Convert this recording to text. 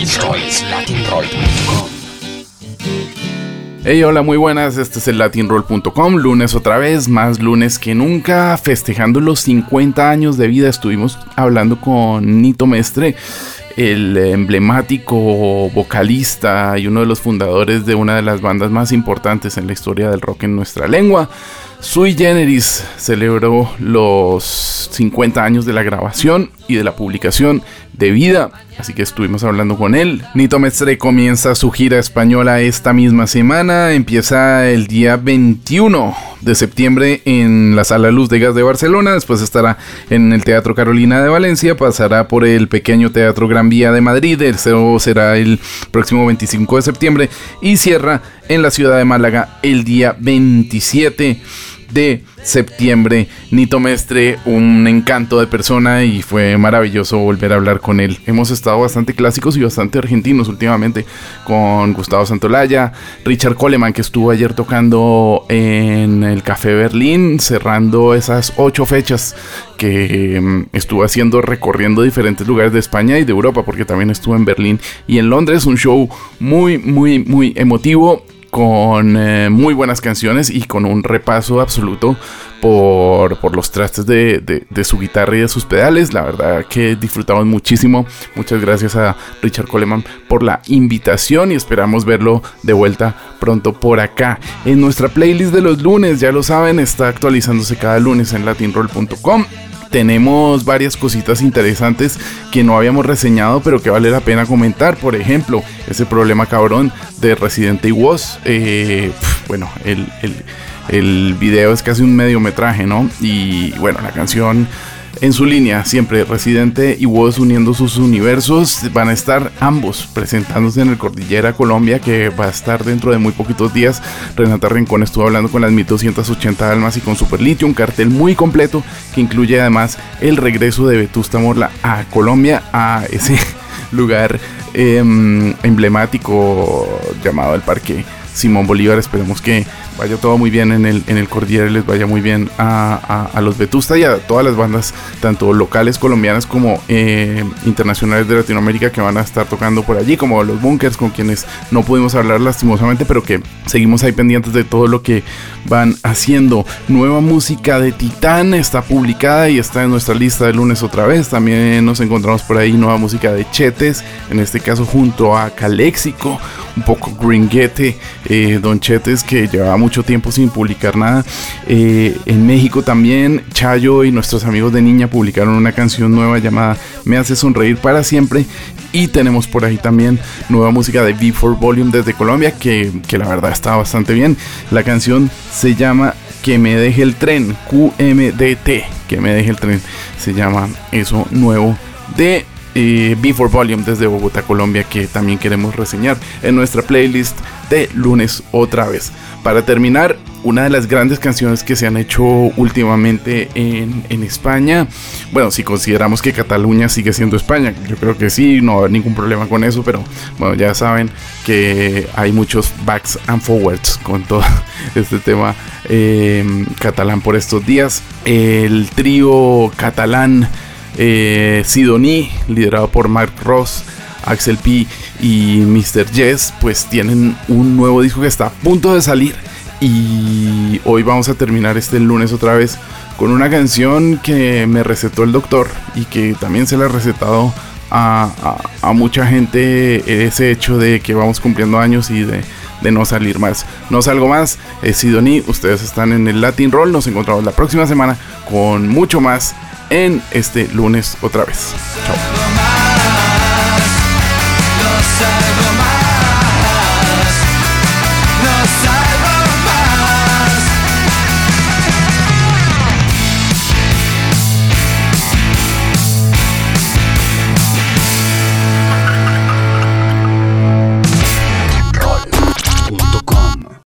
Latinroll.com. Hey, hola, muy buenas. Este es el latinroll.com. Lunes otra vez, más lunes que nunca. Festejando los 50 años de vida, estuvimos hablando con Nito Mestre, el emblemático vocalista y uno de los fundadores de una de las bandas más importantes en la historia del rock en nuestra lengua. Sui Generis celebró los 50 años de la grabación y de la publicación de vida, así que estuvimos hablando con él. Nito Mestre comienza su gira española esta misma semana, empieza el día 21 de septiembre en la Sala Luz de Gas de Barcelona, después estará en el Teatro Carolina de Valencia, pasará por el pequeño Teatro Gran Vía de Madrid, el será el próximo 25 de septiembre y cierra en la ciudad de Málaga el día 27 de septiembre. Nito Mestre, un encanto de persona y fue maravilloso volver a hablar con él. Hemos estado bastante clásicos y bastante argentinos últimamente con Gustavo Santolaya, Richard Coleman que estuvo ayer tocando en el Café Berlín, cerrando esas ocho fechas que mm, estuvo haciendo recorriendo diferentes lugares de España y de Europa porque también estuvo en Berlín y en Londres, un show muy, muy, muy emotivo con eh, muy buenas canciones y con un repaso absoluto por, por los trastes de, de, su guitarra y de sus pedales. La verdad que disfrutamos muchísimo. Muchas gracias a Richard Coleman por la invitación y esperamos verlo de vuelta pronto por acá. En nuestra playlist de los lunes, ya lo saben, está actualizándose cada lunes en latinroll.com tenemos varias cositas interesantes que no habíamos reseñado, pero que vale la pena comentar. Por ejemplo, ese problema cabrón de Residente y Woz. Eh, bueno, el, el, el video es casi un mediometraje, ¿no? Y bueno, la canción en su línea, siempre Residente y Woz uniendo sus universos. Van a estar ambos presentándose en el Cordillera Colombia, que va a estar dentro de muy poquitos días. Renata Rincón estuvo hablando con las 1280 almas y con Super Litio, un cartel muy completo que incluye además el regreso de Vetusta Morla a Colombia, a ese lugar em, emblemático llamado el Parque Simón Bolívar. Esperemos que vaya todo muy bien en el, en el Cordillera y les vaya muy bien a, los Vetusta y a todas las bandas, tanto locales colombianas como eh, internacionales de Latinoamérica que van a estar tocando por allí, como los Bunkers, con quienes no pudimos hablar lastimosamente, pero que seguimos ahí pendientes de todo lo que van haciendo. Nueva música de Titán está publicada y está en nuestra lista de lunes otra vez. También nos encontramos por ahí nueva música de Chetes, en este caso junto a Calexico, un poco gringuete, eh, Don Chetes que llevaba mucho tiempo sin publicar nada. Eh, en México también Chayo y nuestros amigos de Niña publicaron una canción nueva llamada Me hace sonreír para siempre. Y tenemos por ahí también nueva música de V4 Volume desde Colombia que, que la verdad está bastante bien. La canción se llama que me deje el tren, QMDT, que me deje el tren, se llama eso nuevo de B4 Volume desde Bogotá, Colombia, que también queremos reseñar en nuestra playlist de lunes otra vez. Para terminar, una de las grandes canciones que se han hecho últimamente en, en, España. Bueno, si consideramos que Cataluña sigue siendo España, yo creo que sí, no hay ningún problema con eso, pero bueno, ya saben que hay muchos backs and forwards con todo este tema eh, catalán por estos días. El trío catalán eh, Sidonie, liderado por Mark Ross, Axel P y Mr. Jess, pues tienen un nuevo disco que está a punto de salir. Y hoy vamos a terminar este lunes otra vez con una canción que me recetó el doctor y que también se la ha recetado a, mucha gente ese hecho de que vamos cumpliendo años y de, no salir más. No salgo más, es Sidonie, ustedes están en el Latin Roll, nos encontramos la próxima semana con mucho más en este lunes otra vez. Chao.